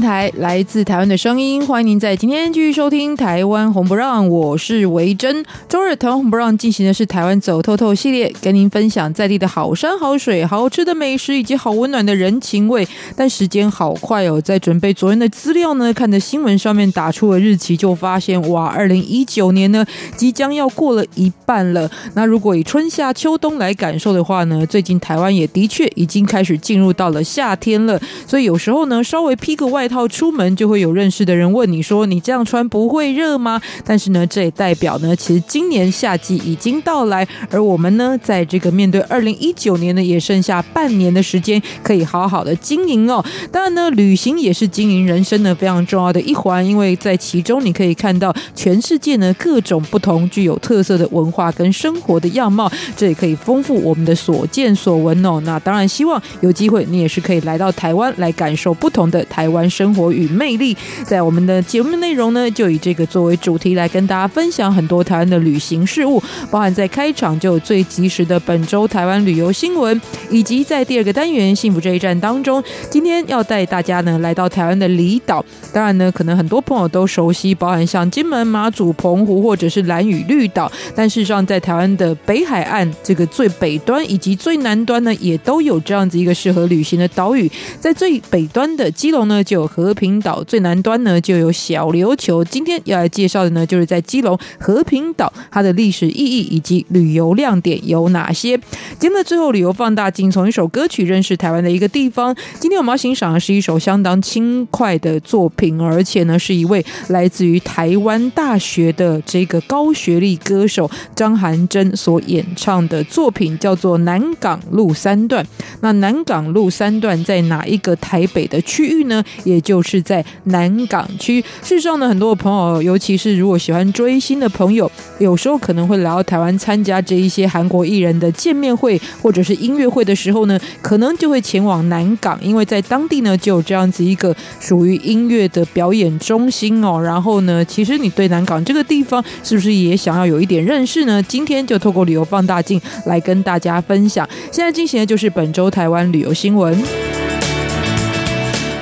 台来自台湾的声音，欢迎您在今天继续收听《台湾红不让》，我是维珍。周日台湾红不让进行的是台湾走透透系列，跟您分享在地的好山好水、好吃的美食以及好温暖的人情味。但时间好快哦，在准备昨天的资料呢，看着新闻上面打出了日期，就发现哇，二零一九年呢即将要过了一半了。那如果以春夏秋冬来感受的话呢，最近台湾也的确已经开始进入到了夏天了，所以有时候呢，稍微披。个外套出门，就会有认识的人问你说：“你这样穿不会热吗？”但是呢，这也代表呢，其实今年夏季已经到来，而我们呢，在这个面对二零一九年呢，也剩下半年的时间，可以好好的经营哦。当然呢，旅行也是经营人生呢非常重要的一环，因为在其中你可以看到全世界呢各种不同具有特色的文化跟生活的样貌，这也可以丰富我们的所见所闻哦。那当然，希望有机会你也是可以来到台湾来感受不同的。台湾生活与魅力，在我们的节目内容呢，就以这个作为主题来跟大家分享很多台湾的旅行事物，包含在开场就有最及时的本周台湾旅游新闻，以及在第二个单元幸福这一站当中，今天要带大家呢来到台湾的离岛。当然呢，可能很多朋友都熟悉，包含像金门、马祖、澎湖或者是蓝屿绿岛，但事实上在台湾的北海岸这个最北端以及最南端呢，也都有这样子一个适合旅行的岛屿，在最北端的基隆呢。就有和平岛，最南端呢就有小琉球。今天要来介绍的呢，就是在基隆和平岛，它的历史意义以及旅游亮点有哪些？节目的最后，旅游放大镜从一首歌曲认识台湾的一个地方。今天我们要欣赏的是一首相当轻快的作品，而且呢是一位来自于台湾大学的这个高学历歌手张涵珍所演唱的作品，叫做《南港路三段》。那南港路三段在哪一个台北的区域呢？也就是在南港区。事实上呢，很多朋友，尤其是如果喜欢追星的朋友，有时候可能会来到台湾参加这一些韩国艺人的见面会或者是音乐会的时候呢，可能就会前往南港，因为在当地呢就有这样子一个属于音乐的表演中心哦。然后呢，其实你对南港这个地方是不是也想要有一点认识呢？今天就透过旅游放大镜来跟大家分享。现在进行的就是本周台湾旅游新闻。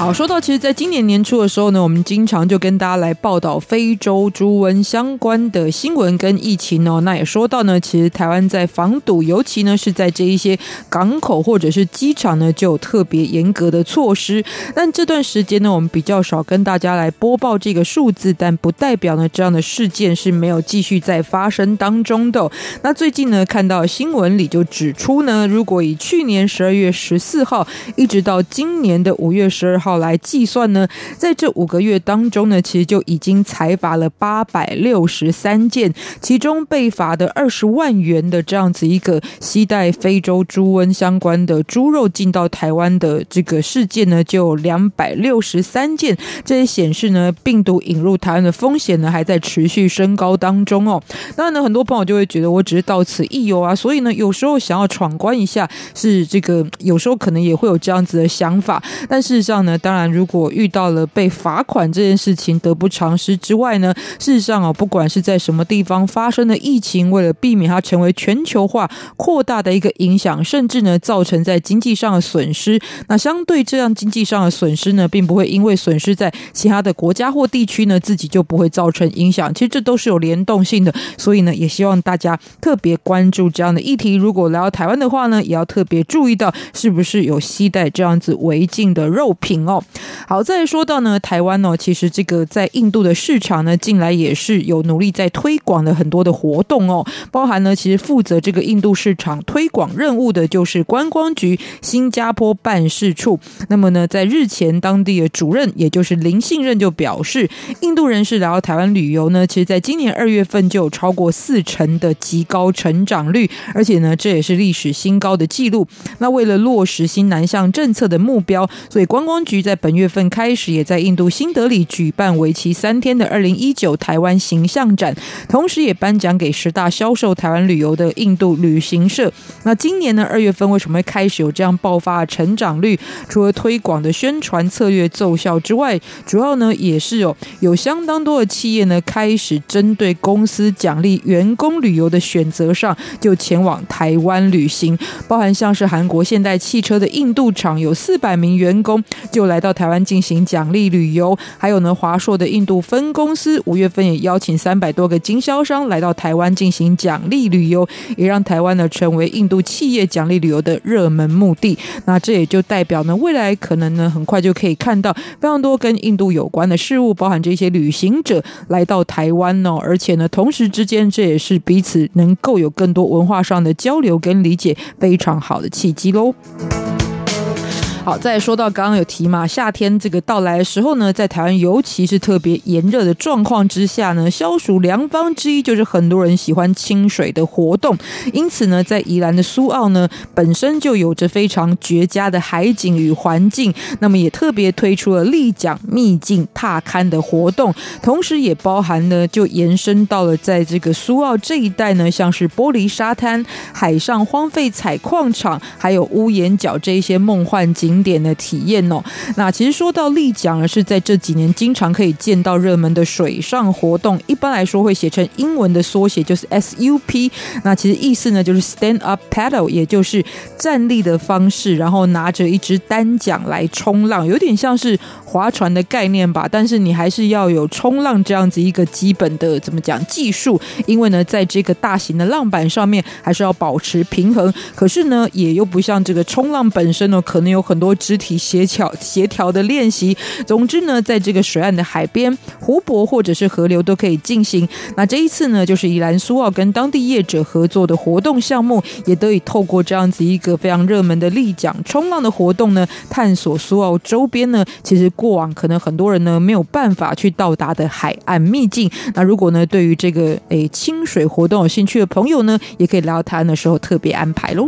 好，说到其实，在今年年初的时候呢，我们经常就跟大家来报道非洲猪瘟相关的新闻跟疫情哦。那也说到呢，其实台湾在防堵，尤其呢是在这一些港口或者是机场呢，就有特别严格的措施。但这段时间呢，我们比较少跟大家来播报这个数字，但不代表呢这样的事件是没有继续在发生当中的。那最近呢，看到新闻里就指出呢，如果以去年十二月十四号一直到今年的五月十二号。来计算呢，在这五个月当中呢，其实就已经裁罚了八百六十三件，其中被罚的二十万元的这样子一个携带非洲猪瘟相关的猪肉进到台湾的这个事件呢，就有两百六十三件。这也显示呢，病毒引入台湾的风险呢，还在持续升高当中哦。当然呢，很多朋友就会觉得，我只是到此一游啊，所以呢，有时候想要闯关一下，是这个有时候可能也会有这样子的想法，但事实上呢。当然，如果遇到了被罚款这件事情得不偿失之外呢，事实上啊，不管是在什么地方发生的疫情，为了避免它成为全球化扩大的一个影响，甚至呢造成在经济上的损失，那相对这样经济上的损失呢，并不会因为损失在其他的国家或地区呢，自己就不会造成影响。其实这都是有联动性的，所以呢，也希望大家特别关注这样的议题。如果来到台湾的话呢，也要特别注意到是不是有携带这样子违禁的肉品。哦。好，再说到呢，台湾哦，其实这个在印度的市场呢，近来也是有努力在推广的很多的活动哦，包含呢，其实负责这个印度市场推广任务的就是观光局新加坡办事处。那么呢，在日前当地的主任，也就是林信任就表示，印度人士来到台湾旅游呢，其实在今年二月份就有超过四成的极高成长率，而且呢，这也是历史新高的记录。那为了落实新南向政策的目标，所以观光局在本月份开始，也在印度新德里举办为期三天的二零一九台湾形象展，同时也颁奖给十大销售台湾旅游的印度旅行社。那今年呢，二月份为什么会开始有这样爆发成长率？除了推广的宣传策略奏效之外，主要呢也是有有相当多的企业呢开始针对公司奖励员工旅游的选择上，就前往台湾旅行，包含像是韩国现代汽车的印度厂有四百名员工就来到台湾进行奖励旅游，还有呢华硕的印度分公司五月份也邀请三百多个经销商来到台湾进行奖励旅游，也让台湾呢成为印度企业奖励旅游的热门目的。那这也就代表呢未来可能呢很快就可以看到非常多跟印度有关的事物，包含这些旅行者来到台湾哦，而且呢同时之间这也是彼此能够有更多文化上的交流跟理解非常好的契机喽。好，再说到刚刚有提嘛，夏天这个到来的时候呢，在台湾尤其是特别炎热的状况之下呢，消暑良方之一就是很多人喜欢清水的活动。因此呢，在宜兰的苏澳呢，本身就有着非常绝佳的海景与环境，那么也特别推出了立桨秘境踏勘的活动，同时也包含呢，就延伸到了在这个苏澳这一带呢，像是玻璃沙滩、海上荒废采矿场，还有屋檐角这一些梦幻景。景点的体验哦，那其实说到立桨呢，是在这几年经常可以见到热门的水上活动。一般来说会写成英文的缩写，就是 SUP。那其实意思呢，就是 Stand Up Paddle，也就是站立的方式，然后拿着一支单桨来冲浪，有点像是划船的概念吧。但是你还是要有冲浪这样子一个基本的怎么讲技术，因为呢，在这个大型的浪板上面还是要保持平衡。可是呢，也又不像这个冲浪本身呢，可能有很多。多肢体协调协调的练习，总之呢，在这个水岸的海边、湖泊或者是河流都可以进行。那这一次呢，就是宜兰苏澳跟当地业者合作的活动项目，也得以透过这样子一个非常热门的立桨冲浪的活动呢，探索苏澳周边呢，其实过往可能很多人呢没有办法去到达的海岸秘境。那如果呢，对于这个诶清水活动有兴趣的朋友呢，也可以来到台湾的时候特别安排喽。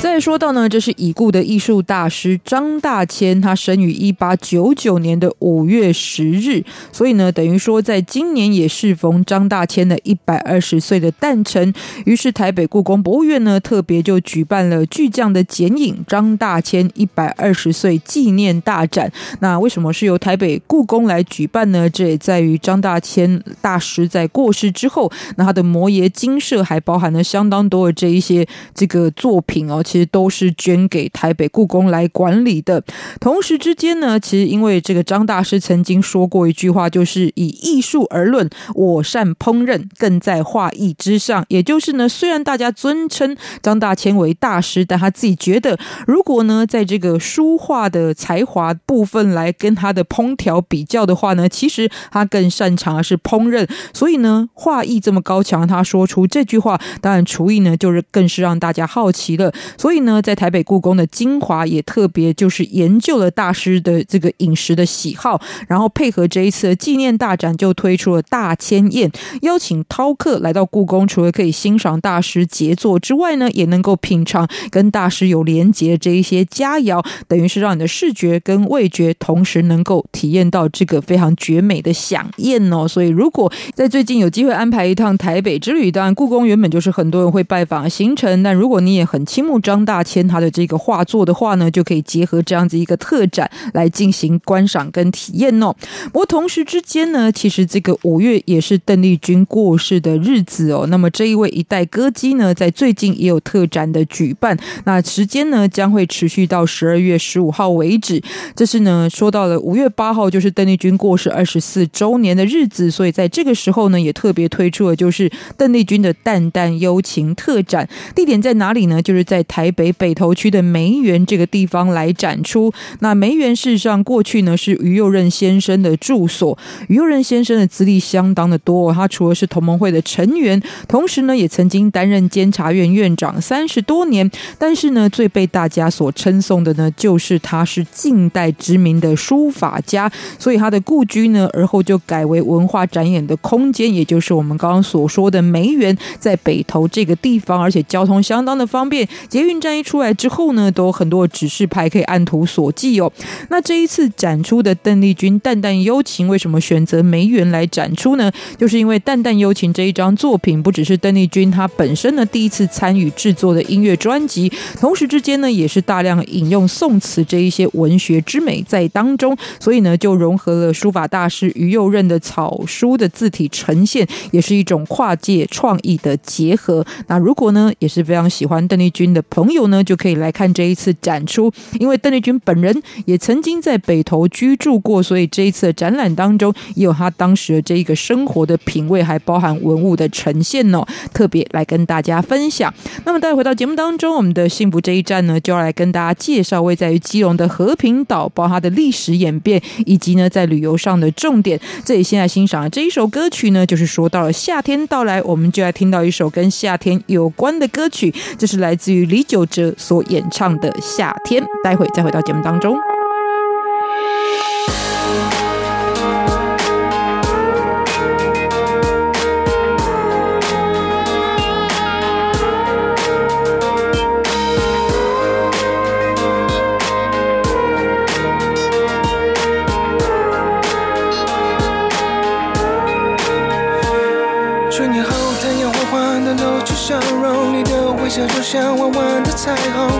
再说到呢，这是已故的艺术大师张大千，他生于一八九九年的五月十日，所以呢，等于说在今年也适逢张大千的一百二十岁的诞辰。于是台北故宫博物院呢，特别就举办了巨匠的剪影张大千一百二十岁纪念大展。那为什么是由台北故宫来举办呢？这也在于张大千大师在过世之后，那他的摩耶精舍还包含了相当多的这一些这个作品哦。其实都是捐给台北故宫来管理的。同时之间呢，其实因为这个张大师曾经说过一句话，就是以艺术而论，我善烹饪，更在画艺之上。也就是呢，虽然大家尊称张大千为大师，但他自己觉得，如果呢，在这个书画的才华部分来跟他的烹调比较的话呢，其实他更擅长的是烹饪。所以呢，画艺这么高强，他说出这句话，当然厨艺呢，就是更是让大家好奇了。所以呢，在台北故宫的精华也特别就是研究了大师的这个饮食的喜好，然后配合这一次的纪念大展，就推出了大千宴，邀请饕客来到故宫，除了可以欣赏大师杰作之外呢，也能够品尝跟大师有连结这一些佳肴，等于是让你的视觉跟味觉同时能够体验到这个非常绝美的饗宴哦。所以如果在最近有机会安排一趟台北之旅，当然故宫原本就是很多人会拜访的行程，但如果你也很倾慕。张大千他的这个画作的话呢，就可以结合这样子一个特展来进行观赏跟体验哦。不过同时之间呢，其实这个五月也是邓丽君过世的日子哦。那么这一位一代歌姬呢，在最近也有特展的举办，那时间呢将会持续到十二月十五号为止。这是呢说到了五月八号，就是邓丽君过世二十四周年的日子，所以在这个时候呢，也特别推出了就是邓丽君的《淡淡幽情》特展。地点在哪里呢？就是在台。台北北投区的梅园这个地方来展出。那梅园事实上过去呢是于右任先生的住所，于右任先生的资历相当的多，他除了是同盟会的成员，同时呢也曾经担任监察院院长三十多年。但是呢，最被大家所称颂的呢，就是他是近代知名的书法家，所以他的故居呢，而后就改为文化展演的空间，也就是我们刚刚所说的梅园，在北投这个地方，而且交通相当的方便。捷运站一出来之后呢，都有很多指示牌可以按图索骥哦。那这一次展出的邓丽君《淡淡幽情》，为什么选择梅园来展出呢？就是因为《淡淡幽情》这一张作品，不只是邓丽君她本身呢第一次参与制作的音乐专辑，同时之间呢，也是大量引用宋词这一些文学之美在当中，所以呢，就融合了书法大师于右任的草书的字体呈现，也是一种跨界创意的结合。那如果呢，也是非常喜欢邓丽君的朋友呢，就可以来看这一次展出，因为邓丽君本人也曾经在北投居住过，所以这一次的展览当中也有他当时的这一个生活的品味，还包含文物的呈现哦，特别来跟大家分享。那么，待回到节目当中，我们的幸福这一站呢，就要来跟大家介绍位在于基隆的和平岛，包括它的历史演变，以及呢在旅游上的重点。这里现在欣赏这一首歌曲呢，就是说到了夏天到来，我们就来听到一首跟夏天有关的歌曲，这是来自于李九哲所演唱的《夏天》。待会再回到节目当中。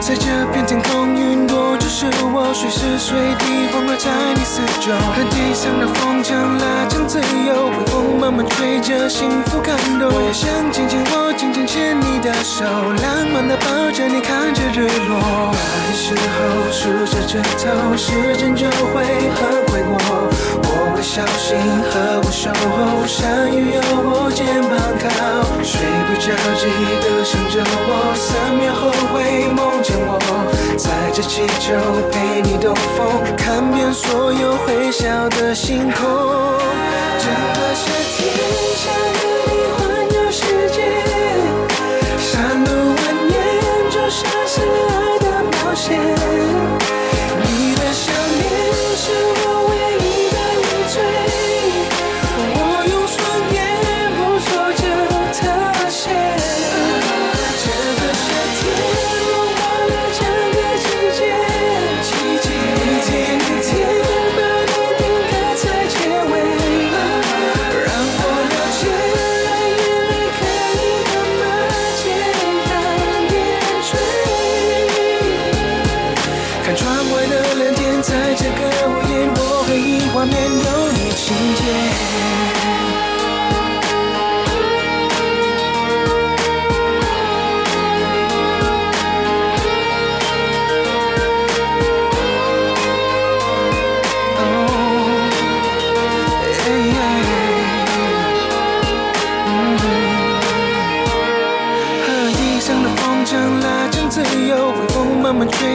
在这片天空，云朵就是我，随时随地环绕在你四周。和地上的风筝拉长自由，微风慢慢吹着，幸福感动。我也想紧紧握，紧紧牵你的手，浪漫的抱着你，看着日落。爱时候数着指头，时间就会很快过。我会小心呵护守候，山雨有我肩膀靠，睡不着记得想着我，三秒后会梦见我，载着气球陪你兜风，看遍所有会笑的星空。整个夏天想和你环游世界，山路蜿蜒就像是爱的冒险。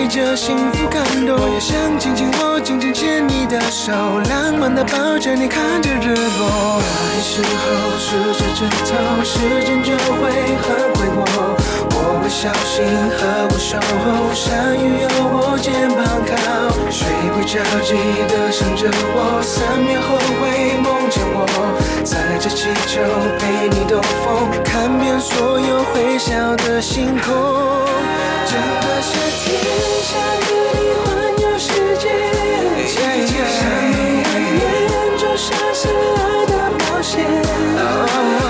着幸福感动，我也想紧紧握，紧紧牵你的手，浪漫的抱着你，看着日落。爱时候数着指头，时间就会很快过。我会小心呵护守候，下雨有我肩膀靠，睡不着记得想着我，三秒后会梦见我，载着气球陪你兜风，看遍所有会笑的星空。是爱的冒险。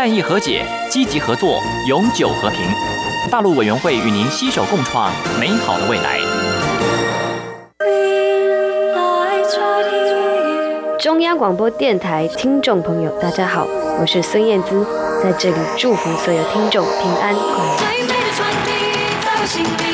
善意和解，积极合作，永久和平。大陆委员会与您携手共创美好的未来。中央广播电台听众朋友，大家好，我是孙燕姿，在这里祝福所有听众平安快乐。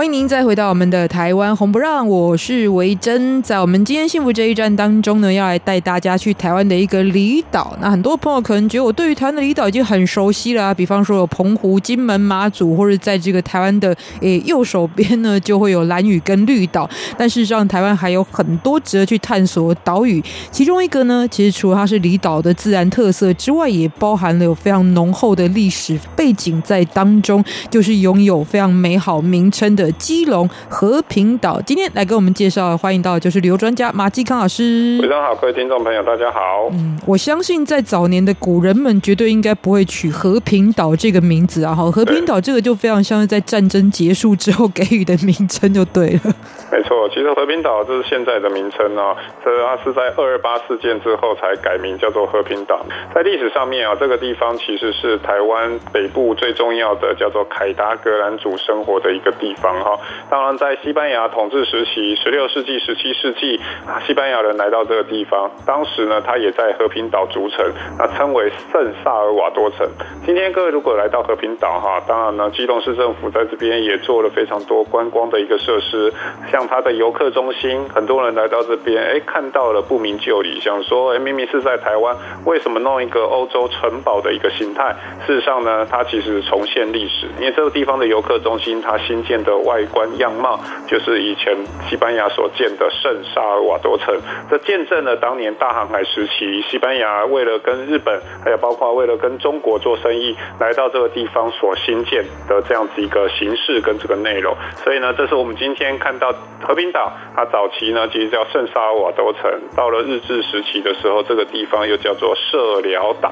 欢迎您再回到我们的台湾红不让，我是维珍。在我们今天幸福这一站当中呢，要来带大家去台湾的一个离岛。那很多朋友可能觉得我对于台湾的离岛已经很熟悉了，比方说有澎湖、金门、马祖，或者在这个台湾的诶右手边呢，就会有兰屿跟绿岛。但事实上，台湾还有很多值得去探索的岛屿。其中一个呢，其实除了它是离岛的自然特色之外，也包含了有非常浓厚的历史背景在当中，就是拥有非常美好名称的。基隆和平岛，今天来给我们介绍，欢迎到的就是旅游专家马继康老师。非常好，各位听众朋友，大家好。嗯，我相信在早年的古人们绝对应该不会取和平岛这个名字啊，哈，和平岛这个就非常像是在战争结束之后给予的名称就对了。没错，其实和平岛这是现在的名称啊，这它是在二二八事件之后才改名叫做和平岛。在历史上面啊，这个地方其实是台湾北部最重要的叫做凯达格兰族生活的一个地方。哈，当然，在西班牙统治时期，十六世纪、十七世纪啊，西班牙人来到这个地方，当时呢，他也在和平岛筑城，那称为圣萨尔瓦多城。今天各位如果来到和平岛哈，当然呢，基隆市政府在这边也做了非常多观光的一个设施，像它的游客中心，很多人来到这边，哎，看到了不明就里，想说，哎，明明是在台湾，为什么弄一个欧洲城堡的一个形态？事实上呢，它其实重现历史，因为这个地方的游客中心，它新建的。外观样貌就是以前西班牙所建的圣萨尔瓦多城，这见证了当年大航海时期西班牙为了跟日本，还有包括为了跟中国做生意，来到这个地方所新建的这样子一个形式跟这个内容。所以呢，这是我们今天看到和平岛，它早期呢其实叫圣沙瓦多城，到了日治时期的时候，这个地方又叫做社寮岛。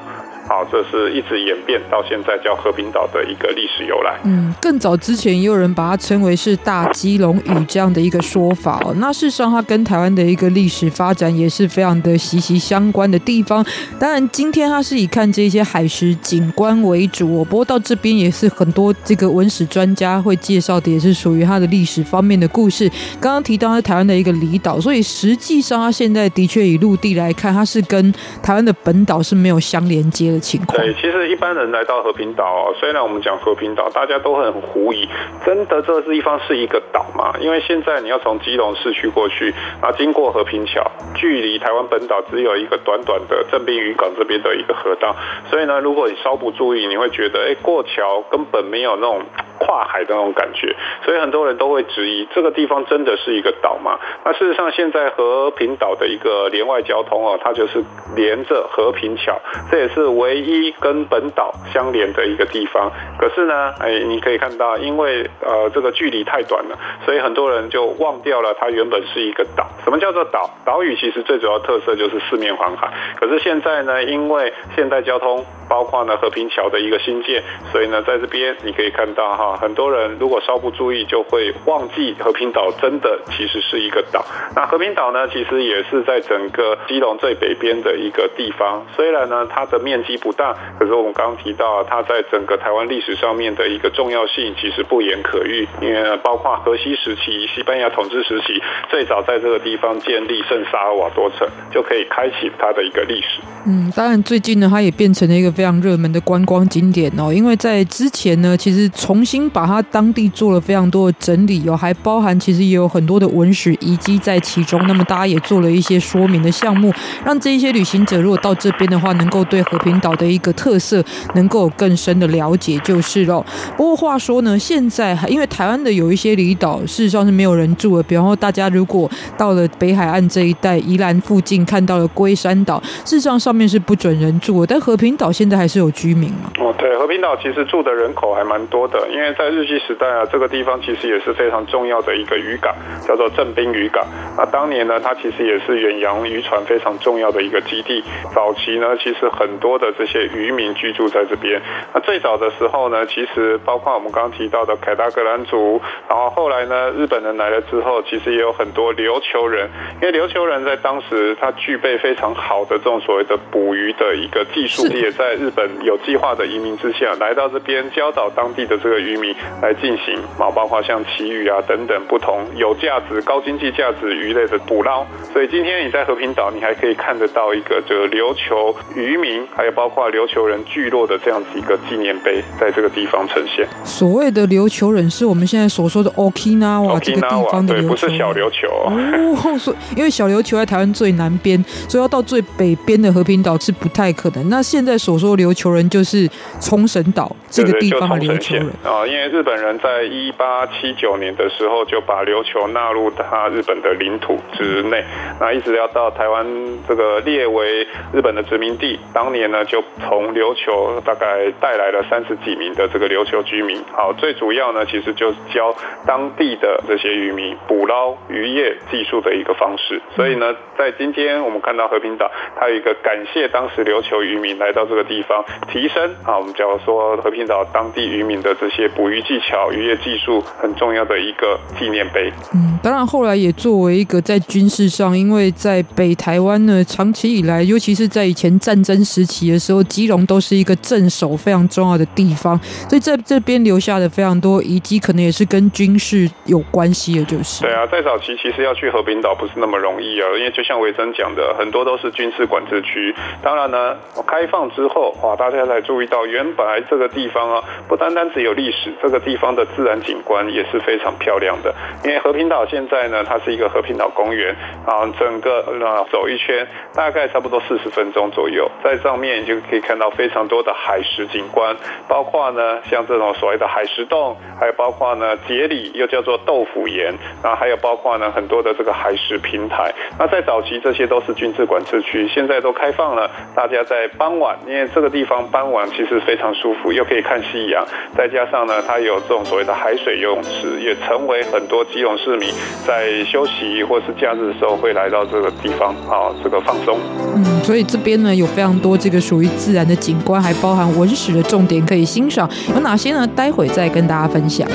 好，这是一直演变到现在叫和平岛的一个历史由来。嗯，更早之前也有人把它称为是大基隆屿这样的一个说法哦。那事实上，它跟台湾的一个历史发展也是非常的息息相关的地方。当然，今天它是以看这些海蚀景观为主哦。不过到这边也是很多这个文史专家会介绍的，也是属于它的历史方面的故事。刚刚提到它台湾的一个离岛，所以实际上它现在的确以陆地来看，它是跟台湾的本岛是没有相连接的。对，其实一般人来到和平岛，虽然我们讲和平岛，大家都很狐疑，真的这个地方是一个岛吗？因为现在你要从基隆市区过去，啊，经过和平桥，距离台湾本岛只有一个短短的正滨渔港这边的一个河道，所以呢，如果你稍不注意，你会觉得，哎，过桥根本没有那种。跨海的那种感觉，所以很多人都会质疑这个地方真的是一个岛吗？那事实上，现在和平岛的一个连外交通哦，它就是连着和平桥，这也是唯唯一跟本岛相连的一个地方。可是呢，哎，你可以看到，因为呃这个距离太短了，所以很多人就忘掉了它原本是一个岛。什么叫做岛？岛屿其实最主要特色就是四面环海。可是现在呢，因为现代交通，包括呢和平桥的一个新建，所以呢在这边你可以看到哈。很多人如果稍不注意，就会忘记和平岛真的其实是一个岛。那和平岛呢，其实也是在整个基隆最北边的一个地方。虽然呢，它的面积不大，可是我们刚刚提到，它在整个台湾历史上面的一个重要性，其实不言可喻。因为包括荷西时期、西班牙统治时期，最早在这个地方建立圣萨尔瓦多城，就可以开启它的一个历史。嗯，当然最近呢，它也变成了一个非常热门的观光景点哦。因为在之前呢，其实重新把它当地做了非常多的整理哦，还包含其实也有很多的文史遗迹在其中。那么大家也做了一些说明的项目，让这一些旅行者如果到这边的话，能够对和平岛的一个特色能够有更深的了解就是了。不过话说呢，现在因为台湾的有一些离岛事实上是没有人住的，比方说大家如果到了北海岸这一带，宜兰附近看到了龟山岛，事实上上面是不准人住的，但和平岛现在还是有居民嘛。哦，对，和平岛其实住的人口还蛮多的，因为在日据时代啊，这个地方其实也是非常重要的一个渔港，叫做正滨渔港。那当年呢，它其实也是远洋渔船非常重要的一个基地。早期呢，其实很多的这些渔民居住在这边。那最早的时候呢，其实包括我们刚刚提到的凯达格兰族，然后后来呢，日本人来了之后，其实也有很多琉球人，因为琉球人在当时他具备非常好的这种所谓的捕鱼的一个技术，也在日本有计划的移民之下来到这边教导当地的这个渔民来进行啊，包括像旗鱼啊等等不同有价值、高经济价值鱼类的捕捞。所以今天你在和平岛，你还可以看得到一个这个琉球渔民，还有包括琉球人聚落的这样子一个纪念碑，在这个地方呈现。所谓的琉球人是我们现在所说的 Okinawa 这个地方的琉球，对，不是小琉球哦。所以因为小琉球在台湾最南边，所以要到最北边的和平岛是不太可能。那现在所说的琉球人就是冲绳岛这个地方的琉球人啊，因为日本人在一八七九年的时候就把琉球纳入他日本的领土之内。那一直要到台湾这个列为日本的殖民地，当年呢就从琉球大概带来了三十几名的这个琉球居民。好，最主要呢其实就是教当地的这些渔民捕捞渔业技术的一个方式。所以呢，在今天我们看到和平岛，它有一个感谢当时琉球渔民来到这个地方提升啊，我们假如说和平岛当地渔民的这些捕鱼技巧、渔业技术很重要的一个纪念碑。嗯，当然后来也作为一个在军事上。因为在北台湾呢，长期以来，尤其是在以前战争时期的时候，基隆都是一个镇守非常重要的地方，所以在这边留下的非常多遗迹，可能也是跟军事有关系的，就是。对啊，在早期其实要去和平岛不是那么容易啊，因为就像维珍讲的，很多都是军事管制区。当然呢，开放之后，哇，大家才注意到，原本来这个地方啊，不单单只有历史，这个地方的自然景观也是非常漂亮的。因为和平岛现在呢，它是一个和平岛公园啊。整个呃走一圈，大概差不多四十分钟左右，在上面就可以看到非常多的海蚀景观，包括呢像这种所谓的海蚀洞，还有包括呢节里又叫做豆腐岩，然后还有包括呢很多的这个海蚀平台。那在早期这些都是军事管制区，现在都开放了，大家在傍晚，因为这个地方傍晚其实非常舒服，又可以看夕阳，再加上呢它有这种所谓的海水游泳池，也成为很多基隆市民在休息或是假日的时候会来。来到这个地方啊，这个放松。嗯，所以这边呢有非常多这个属于自然的景观，还包含文史的重点可以欣赏。有哪些呢？待会再跟大家分享。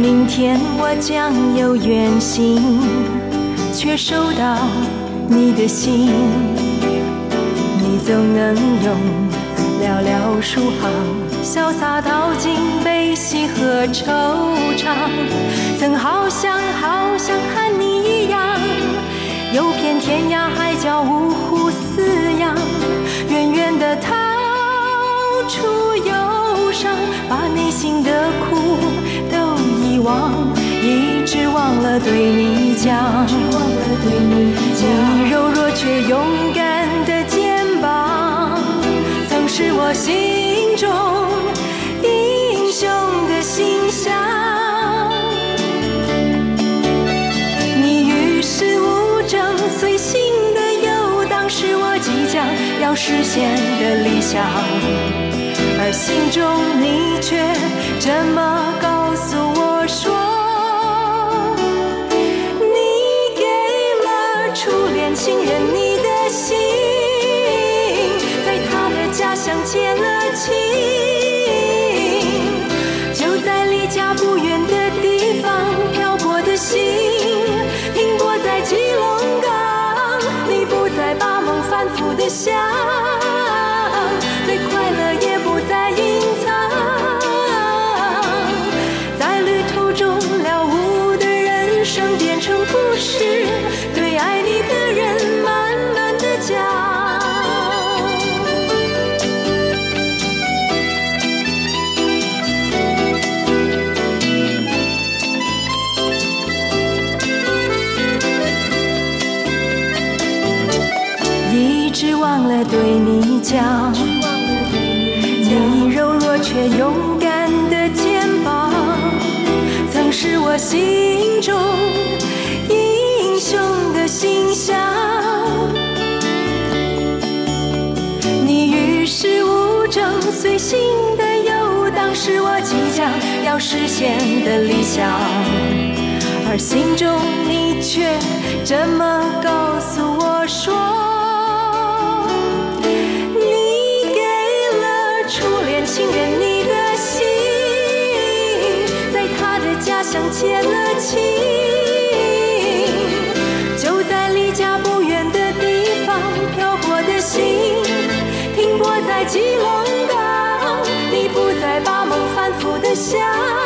明天我将有远行，却收到你的信，你总能用寥寥数行。潇洒道尽悲喜和惆怅，曾好想好想和你一样，游遍天涯海角五湖四洋，远远地逃出忧伤，把内心的苦都遗忘，一直忘了对你讲，你柔弱却勇敢的肩膀，曾是我心实现的理想，而心中你却这么告心的游荡，是我即将要实现的理想，而心中你却这么告诉我说，你给了初恋情人你的心，在他的家乡结了亲。想，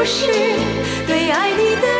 变成故事，对爱你的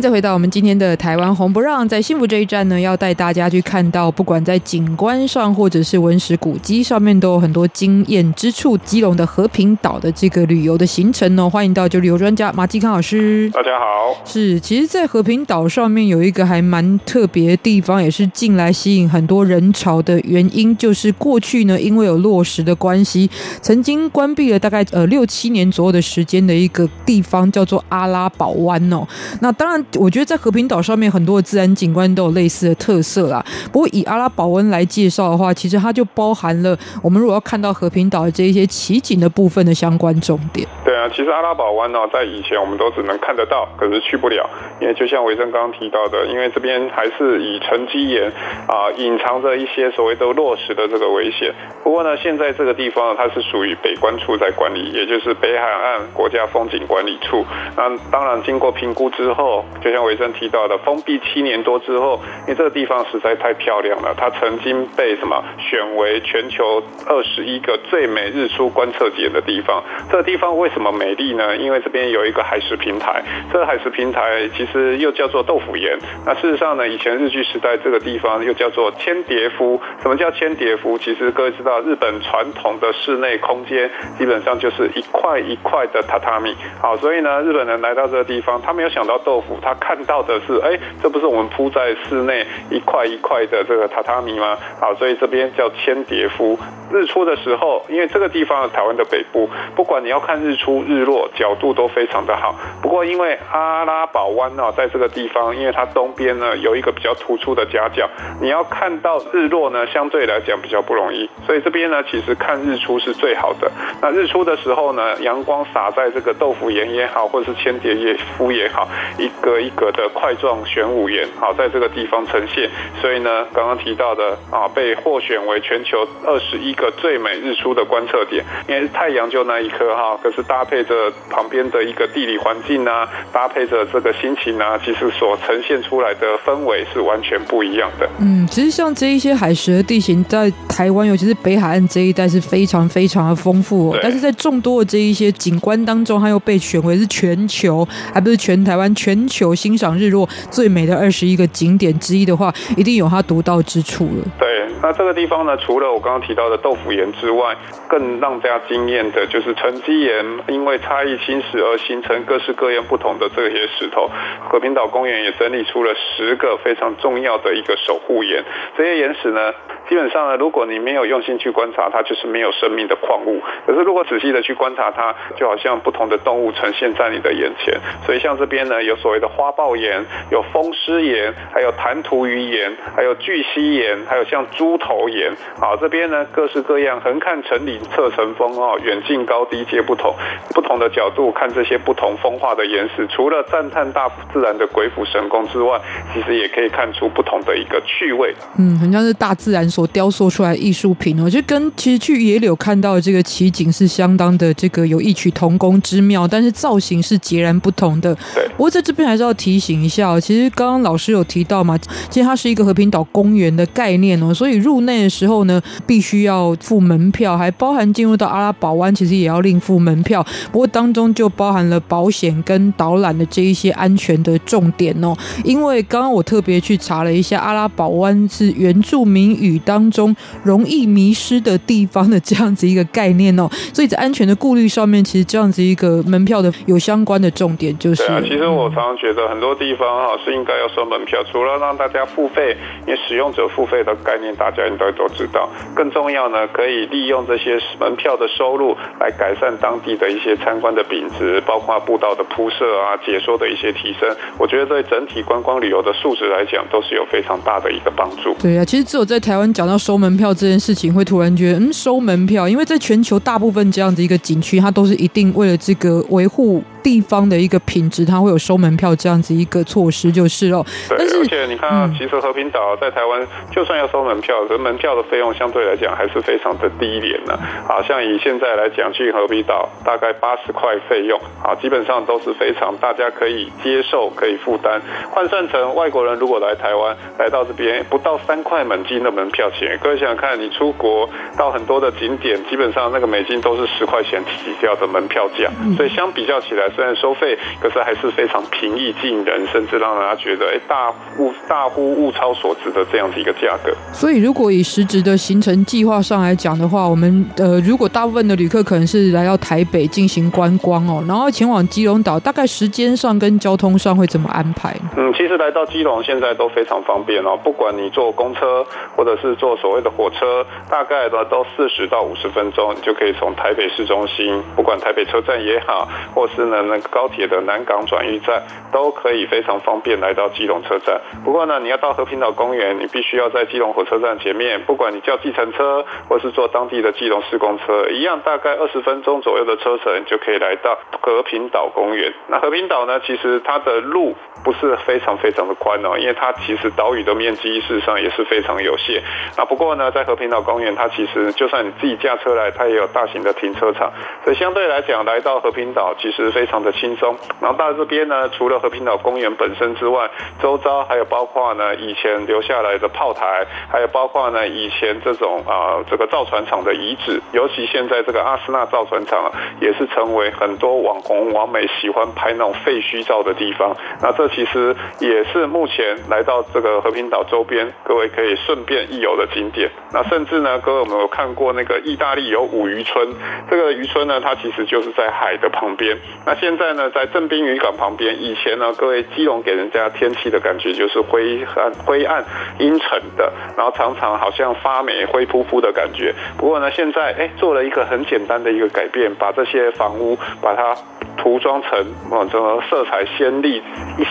再回到我们今天的台湾红不让，在幸福这一站呢，要带大家去看到，不管在景观上或者是文史古迹上面，都有很多惊艳之处。基隆的和平岛的这个旅游的行程呢，欢迎到就旅游专家马继康老师。大家好。是，其实，在和平岛上面有一个还蛮特别的地方，也是近来吸引很多人潮的原因，就是过去呢，因为有落实的关系，曾经关闭了大概呃六七年左右的时间的一个地方，叫做阿拉堡湾哦。那当然。我觉得在和平岛上面很多的自然景观都有类似的特色啦。不过以阿拉堡湾来介绍的话，其实它就包含了我们如果要看到和平岛的这一些奇景的部分的相关重点。对啊，其实阿拉堡湾呢，在以前我们都只能看得到，可是去不了，因为就像维珍刚刚提到的，因为这边还是以沉积岩啊隐藏着一些所谓的落石的这个危险。不过呢，现在这个地方呢，它是属于北关处在管理，也就是北海岸国家风景管理处。那当然经过评估之后。就像维珍提到的，封闭七年多之后，因为这个地方实在太漂亮了，它曾经被什么选为全球二十一个最美日出观测点的地方。这个地方为什么美丽呢？因为这边有一个海蚀平台，这个海蚀平台其实又叫做豆腐岩。那事实上呢，以前日据时代这个地方又叫做千叠夫。什么叫千叠夫？其实各位知道，日本传统的室内空间基本上就是一块一块的榻榻米。好，所以呢，日本人来到这个地方，他没有想到豆腐。他看到的是，哎，这不是我们铺在室内一块一块的这个榻榻米吗？好，所以这边叫千叠夫。日出的时候，因为这个地方台湾的北部，不管你要看日出日落，角度都非常的好。不过因为阿拉堡湾呢，在这个地方，因为它东边呢有一个比较突出的夹角，你要看到日落呢，相对来讲比较不容易。所以这边呢，其实看日出是最好的。那日出的时候呢，阳光洒在这个豆腐岩也好，或者是千叠叶夫也好，一格一格的块状玄武岩，好，在这个地方呈现。所以呢，刚刚提到的啊，被获选为全球二十一个最美日出的观测点，因为太阳就那一颗哈，可是搭配着旁边的一个地理环境啊，搭配着这个心情啊，其实所呈现出来的氛围是完全不一样的。嗯，其实像这一些海蚀的地形，在台湾尤其是北海岸这一带是非常非常的丰富哦。但是在众多的这一些景观当中，它又被选为是全球，还不是全台湾，全球欣赏日落最美的二十一个景点之一的话，一定有它独到之处了。对，那这个地方呢，除了我刚刚提到的豆腐岩之外，更让大家惊艳的就是沉积岩，因为差异侵蚀而形成各式各样不同的这些石头。和平岛公园也整理出了十个非常重要的一个守护岩，这些岩石呢，基本上呢，如果你没有用心去观察它，就是没有生命的矿物。可是如果仔细的去观察它，就好像不同的动物呈现在你的眼前。所以像这边呢，有所谓的花豹岩，有风狮岩，还有弹涂鱼岩，还有巨蜥岩，还有像猪猪头岩，好，这边呢各式各样，横看成岭侧成峰哦，远近高低皆不同，不同的角度看这些不同风化的岩石，除了赞叹大自然的鬼斧神工之外，其实也可以看出不同的一个趣味。嗯，很像是大自然所雕塑出来的艺术品哦，就跟其实去野柳看到的这个奇景是相当的这个有异曲同工之妙，但是造型是截然不同的。对，不过在这边还是要提醒一下，其实刚刚老师有提到嘛，其实它是一个和平岛公园的概念哦，所入内的时候呢，必须要付门票，还包含进入到阿拉堡湾，其实也要另付门票。不过当中就包含了保险跟导览的这一些安全的重点哦。因为刚刚我特别去查了一下，阿拉堡湾是原住民语当中容易迷失的地方的这样子一个概念哦，所以在安全的顾虑上面，其实这样子一个门票的有相关的重点就是。其实我常常觉得很多地方哈是应该要收门票，除了让大家付费，因为使用者付费的概念大家应该都知道，更重要呢，可以利用这些门票的收入来改善当地的一些参观的品质，包括步道的铺设啊、解说的一些提升。我觉得对整体观光旅游的素质来讲，都是有非常大的一个帮助。对啊，其实只有在台湾讲到收门票这件事情，会突然觉得嗯，收门票，因为在全球大部分这样子一个景区，它都是一定为了这个维护。地方的一个品质，它会有收门票这样子一个措施，就是哦。对，而且你看，啊，其实和平岛在台湾，就算要收门票，这门票的费用相对来讲还是非常的低廉的。好像以现在来讲，去和平岛大概八十块费用，啊，基本上都是非常大家可以接受、可以负担。换算成外国人如果来台湾，来到这边不到三块美金的门票钱，各位想想看，你出国到很多的景点，基本上那个美金都是十块钱起掉的门票价，所以相比较起来。虽然收费，可是还是非常平易近人，甚至让人家觉得哎，大物大乎物超所值的这样子一个价格。所以，如果以实质的行程计划上来讲的话，我们呃，如果大部分的旅客可能是来到台北进行观光哦，然后前往基隆岛，大概时间上跟交通上会怎么安排？嗯，其实来到基隆现在都非常方便哦，不管你坐公车或者是坐所谓的火车，大概呢都四十到五十分钟，你就可以从台北市中心，不管台北车站也好，或是呢。那个高铁的南港转运站都可以非常方便来到基隆车站。不过呢，你要到和平岛公园，你必须要在基隆火车站前面，不管你叫计程车或是坐当地的基隆施工车，一样大概二十分钟左右的车程就可以来到和平岛公园。那和平岛呢，其实它的路不是非常非常的宽哦，因为它其实岛屿的面积事实上也是非常有限。那不过呢，在和平岛公园，它其实就算你自己驾车来，它也有大型的停车场，所以相对来讲，来到和平岛其实非常。的轻松，然后到这边呢，除了和平岛公园本身之外，周遭还有包括呢以前留下来的炮台，还有包括呢以前这种啊这个造船厂的遗址，尤其现在这个阿斯纳造船厂啊，也是成为很多网红网美喜欢拍那种废墟照的地方。那这其实也是目前来到这个和平岛周边，各位可以顺便一游的景点。那甚至呢，各位有没有看过那个意大利有五渔村？这个渔村呢，它其实就是在海的旁边。那现在呢，在正滨渔港旁边。以前呢，各位基隆给人家天气的感觉就是灰暗、灰暗、阴沉的，然后常常好像发霉、灰扑扑的感觉。不过呢，现在哎，做了一个很简单的一个改变，把这些房屋把它涂装成啊，这个色彩鲜丽、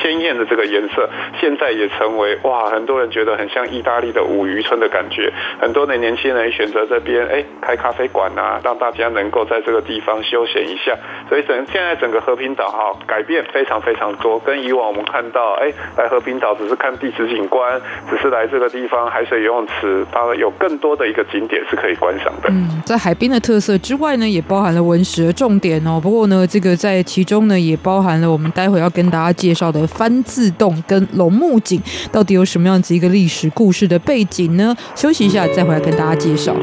鲜艳的这个颜色，现在也成为哇，很多人觉得很像意大利的五渔村的感觉。很多的年轻人选择这边哎，开咖啡馆啊，让大家能够在这个地方休闲一下。所以整现在整个和平岛哈改变非常非常多，跟以往我们看到哎，来和平岛只是看地质景观，只是来这个地方海水游泳池，它有更多的一个景点是可以观赏的。嗯，在海边的特色之外呢，也包含了文史的重点哦。不过呢，这个在其中呢，也包含了我们待会要跟大家介绍的翻字洞跟龙木井，到底有什么样子一个历史故事的背景呢？休息一下，再回来跟大家介绍。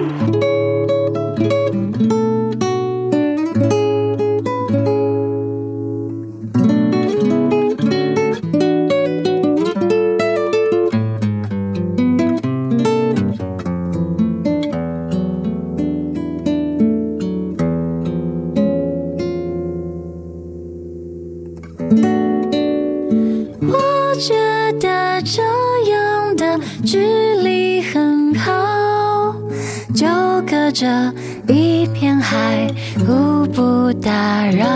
这一片海互不打扰。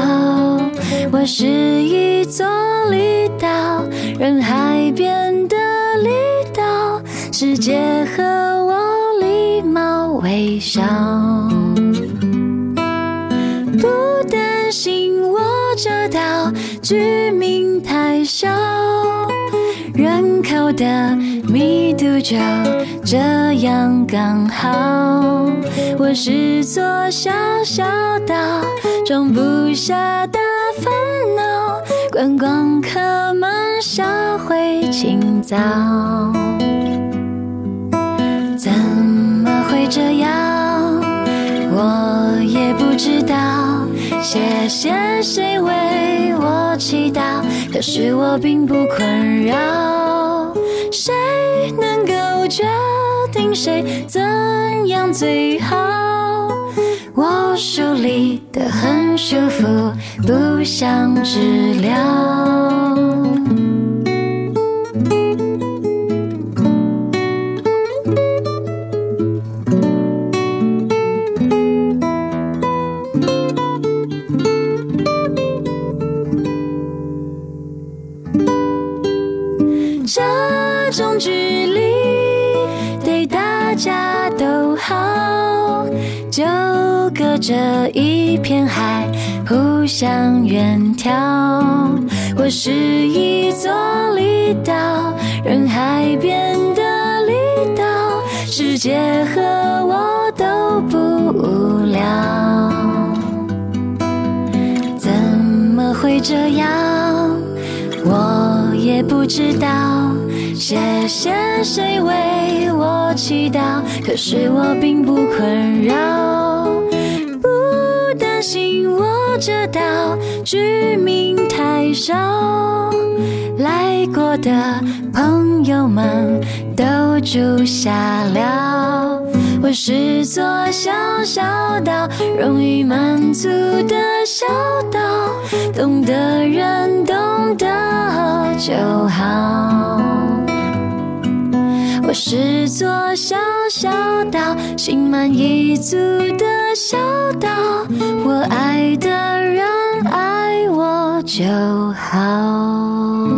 我是一座离岛，人海边的离岛，世界和我礼貌微笑。不担心我这岛居民太少，人口的。密度就这样刚好。我是座小小岛，装不下大烦恼，观光客们笑会清早。怎么会这样？我也不知道。谢谢谁为我祈祷，可是我并不困扰。谁决定谁怎样最好？我梳理得很舒服，不想治疗。这一片海，互相远眺。我是一座离岛，人海边的离岛，世界和我都不无聊。怎么会这样？我也不知道。谢谢谁为我祈祷，可是我并不困扰。这岛居民太少，来过的朋友们都住下了。我是座小小岛，容易满足的小岛，懂的人懂得就好。是座小小岛，心满意足的小岛，我爱的人爱我就好。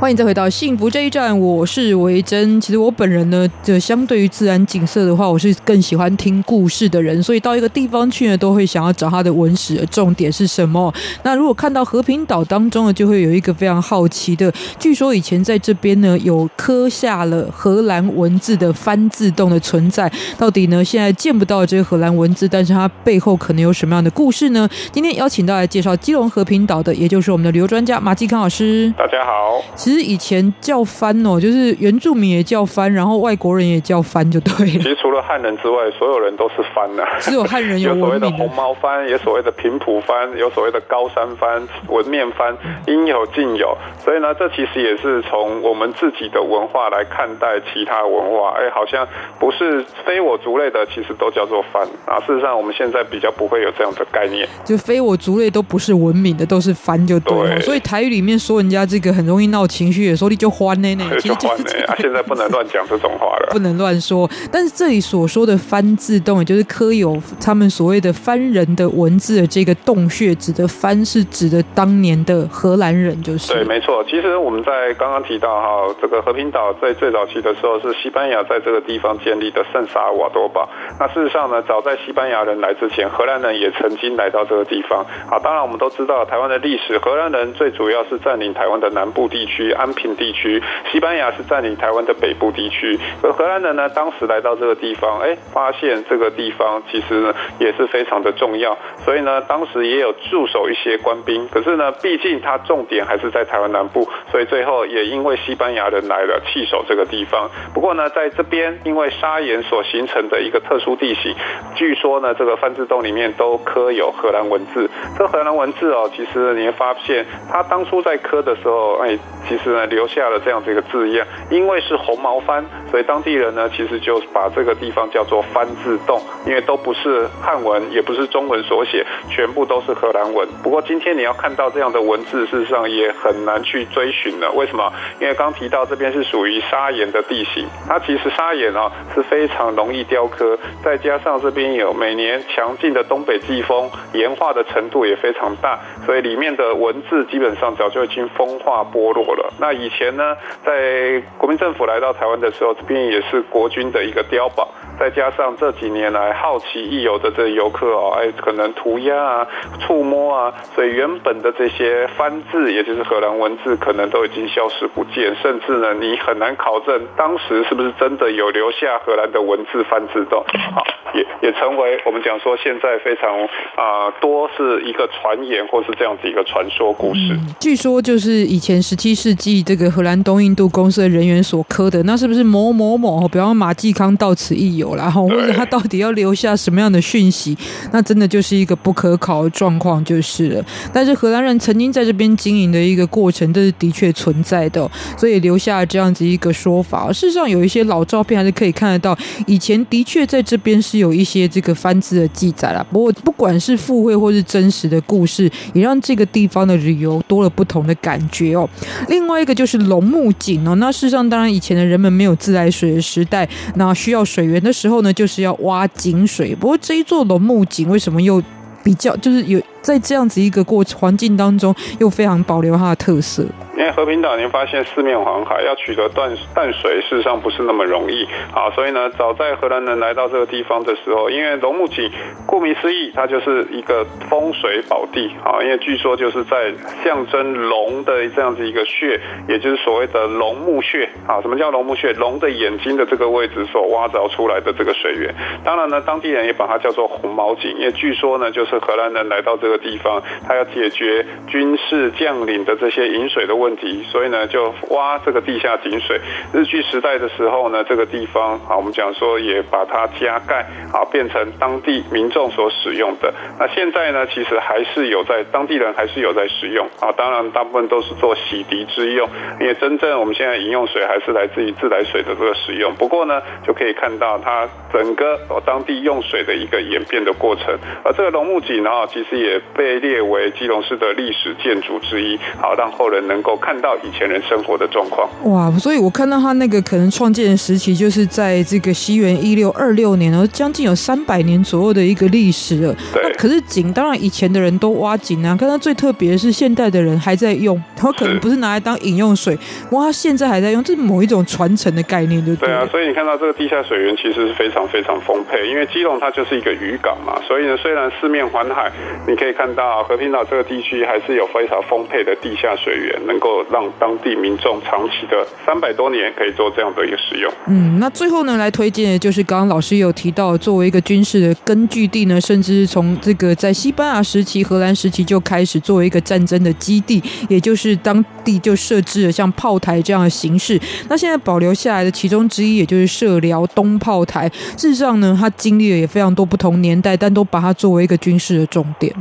欢迎再回到幸福这一站，我是维珍。其实我本人呢，就相对于自然景色的话，我是更喜欢听故事的人，所以到一个地方去呢，都会想要找它的文史的重点是什么。那如果看到和平岛当中呢，就会有一个非常好奇的，据说以前在这边呢，有刻下了荷兰文字的翻字洞的存在。到底呢，现在见不到这个荷兰文字，但是它背后可能有什么样的故事呢？今天邀请到来介绍基隆和平岛的，也就是我们的旅游专家马继康老师。大家好。其实以前叫番哦，就是原住民也叫番，然后外国人也叫番，就对了。其实除了汉人之外，所有人都是番呐、啊。只有汉人有，有所谓的红毛番，有所谓的平埔番，有所谓的高山番、文面番，应有尽有。所以呢，这其实也是从我们自己的文化来看待其他文化。哎，好像不是非我族类的，其实都叫做番啊。事实上，我们现在比较不会有这样的概念，就非我族类都不是文明的，都是番就对了。对，所以台语里面说人家这个很容易闹情绪。说你就欢呢呢，其实就是啊，现在不能乱讲这种话了，不能乱说。但是这里所说的翻字洞，也就是刻有他们所谓的翻人的文字的这个洞穴，指的翻是指的当年的荷兰人，就是对，没错。其实我们在刚刚提到哈，这个和平岛在最早期的时候是西班牙在这个地方建立的圣萨瓦多堡。那事实上呢，早在西班牙人来之前，荷兰人也曾经来到这个地方。啊，当然我们都知道台湾的历史，荷兰人最主要是占领台湾的南部地区安平。地区，西班牙是占领台湾的北部地区，而荷兰人呢，当时来到这个地方，哎，发现这个地方其实呢也是非常的重要，所以呢，当时也有驻守一些官兵。可是呢，毕竟他重点还是在台湾南部，所以最后也因为西班牙人来了，弃守这个地方。不过呢，在这边因为砂岩所形成的一个特殊地形，据说呢，这个番字洞里面都刻有荷兰文字。这荷兰文字哦，其实你会发现，他当初在刻的时候，哎，实呢留下了这样子一个字样，因为是红毛番，所以当地人呢其实就把这个地方叫做番字洞，因为都不是汉文，也不是中文所写，全部都是荷兰文。不过今天你要看到这样的文字，事实上也很难去追寻了。为什么？因为刚提到这边是属于砂岩的地形，它其实砂岩啊是非常容易雕刻，再加上这边有每年强劲的东北季风，岩化的程度也非常大，所以里面的文字基本上早就已经风化剥落了。那以前呢，在国民政府来到台湾的时候，这边也是国军的一个碉堡。再加上这几年来好奇异游的这游客哦，哎，可能涂鸦啊、触摸啊，所以原本的这些番字，也就是荷兰文字，可能都已经消失不见，甚至呢，你很难考证当时是不是真的有留下荷兰的文字番字洞。好，也也成为我们讲说现在非常啊、多是一个传言或是这样子一个传说故事。据说就是以前十七世纪这个荷兰东印度公司的人员所刻的，那是不是某某某，比方马继康到此一游？然后或者他到底要留下什么样的讯息？那真的就是一个不可考的状况，就是了。但是荷兰人曾经在这边经营的一个过程，这是的确存在的，所以留下了这样子一个说法。事实上，有一些老照片还是可以看得到，以前的确在这边是有一些这个番字的记载啦。不过，不管是附会或是真实的故事，也让这个地方的旅游多了不同的感觉哦。另外一个就是龙目井哦。那事实上，当然以前的人们没有自来水的时代，那需要水源的。时候呢，就是要挖井水。不过这一座龙目井为什么又比较，就是有在这样子一个过环境当中，又非常保留它的特色？因为和平岛，您发现四面环海，要取得淡淡水，事实上不是那么容易啊。所以呢，早在荷兰人来到这个地方的时候，因为龙目井，顾名思义，它就是一个风水宝地啊。因为据说就是在象征龙的这样子一个穴，也就是所谓的龙目穴啊。什么叫龙目穴？龙的眼睛的这个位置所挖凿出来的这个水源。当然呢，当地人也把它叫做红毛井，因为据说呢，就是荷兰人来到这这个地方，他要解决军事将领的这些饮水的问题。所以呢，就挖这个地下井水。日据时代的时候呢，这个地方啊，我们讲说也把它加盖啊，变成当地民众所使用的。那现在呢，其实还是有在当地人还是有在使用啊。当然，大部分都是做洗涤之用，因为真正我们现在饮用水还是来自于自来水的这个使用。不过呢，就可以看到它整个当地用水的一个演变的过程。而这个龙目井呢，其实也被列为基隆市的历史建筑之一，好让后人能够。看到以前人生活的状况哇，所以我看到他那个可能创建的时期，就是在这个西元一六二六年，然后将近有三百年左右的一个历史了。对，可是井当然以前的人都挖井啊，看到最特别的是现代的人还在用，他可能不是拿来当饮用水，哇，他现在还在用，这是某一种传承的概念，对不对？对啊，所以你看到这个地下水源其实是非常非常丰沛，因为基隆它就是一个渔港嘛，所以呢，虽然四面环海，你可以可以看到和平岛这个地区还是有非常丰沛的地下水源，能够。让当地民众长期的三百多年可以做这样的一个使用。嗯，那最后呢，来推荐的就是刚刚老师有提到，作为一个军事的根据地呢，甚至从这个在西班牙时期、荷兰时期就开始作为一个战争的基地，也就是当地就设置了像炮台这样的形式。那现在保留下来的其中之一，也就是射辽东炮台。事实上呢，它经历了也非常多不同年代，但都把它作为一个军事的重点。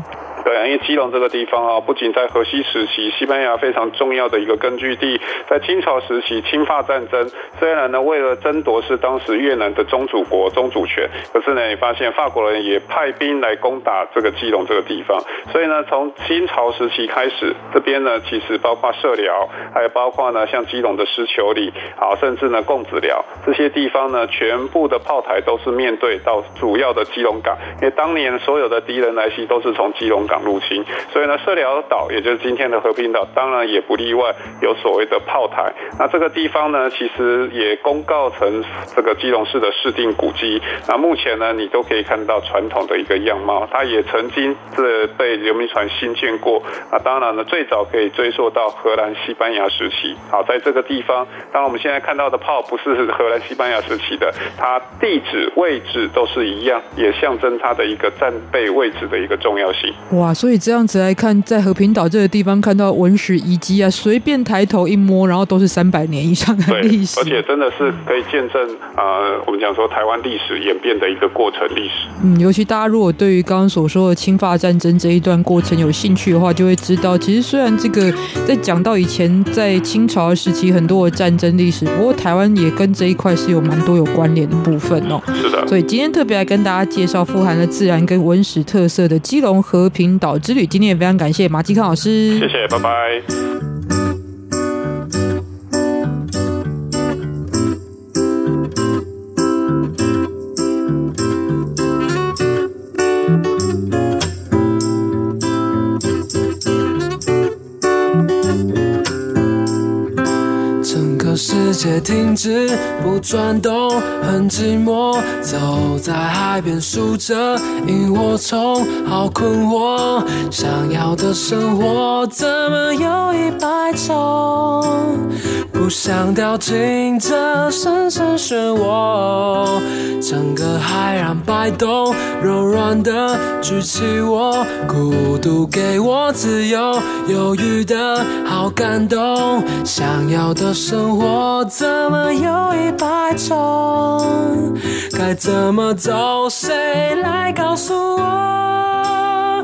因为基隆这个地方啊，不仅在荷西时期，西班牙非常重要的一个根据地，在清朝时期，侵法战争，虽然呢为了争夺是当时越南的宗主国、宗主权，可是呢，你发现法国人也派兵来攻打这个基隆这个地方，所以呢，从清朝时期开始，这边呢其实包括社寮，还有包括呢像基隆的石球里，啊，甚至呢贡子寮这些地方呢，全部的炮台都是面对到主要的基隆港，因为当年所有的敌人来袭都是从基隆港入。所以呢，社寮岛也就是今天的和平岛，当然也不例外，有所谓的炮台。那这个地方呢，其实也公告成这个基隆市的市定古迹。那目前呢，你都可以看到传统的一个样貌。它也曾经是被刘铭传新建过。那当然呢，最早可以追溯到荷兰、西班牙时期。好，在这个地方，当然我们现在看到的炮不是荷兰、西班牙时期的，它地址位置都是一样，也象征它的一个战备位置的一个重要性。哇，所所以这样子来看，在和平岛这个地方看到文史遗迹啊，随便抬头一摸，然后都是三百年以上的历史，而且真的是可以见证啊、呃，我们讲说台湾历史演变的一个过程历史。嗯，尤其大家如果对于刚刚所说的侵法战争这一段过程有兴趣的话，就会知道，其实虽然这个在讲到以前在清朝时期很多的战争历史，不过台湾也跟这一块是有蛮多有关联的部分哦。是的，所以今天特别来跟大家介绍富含了自然跟文史特色的基隆和平岛之旅。今天也非常感谢马继康老师，谢谢，拜拜。世界停止不转动，很寂寞。走在海边数着萤火虫，好困惑。想要的生活怎么有一百种？不想掉进这深深漩涡。整个海洋摆动，柔软的举起我，孤独给我自由，犹豫的好感动。想要的生活。怎么有一百种？该怎么走？谁来告诉我？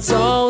怎么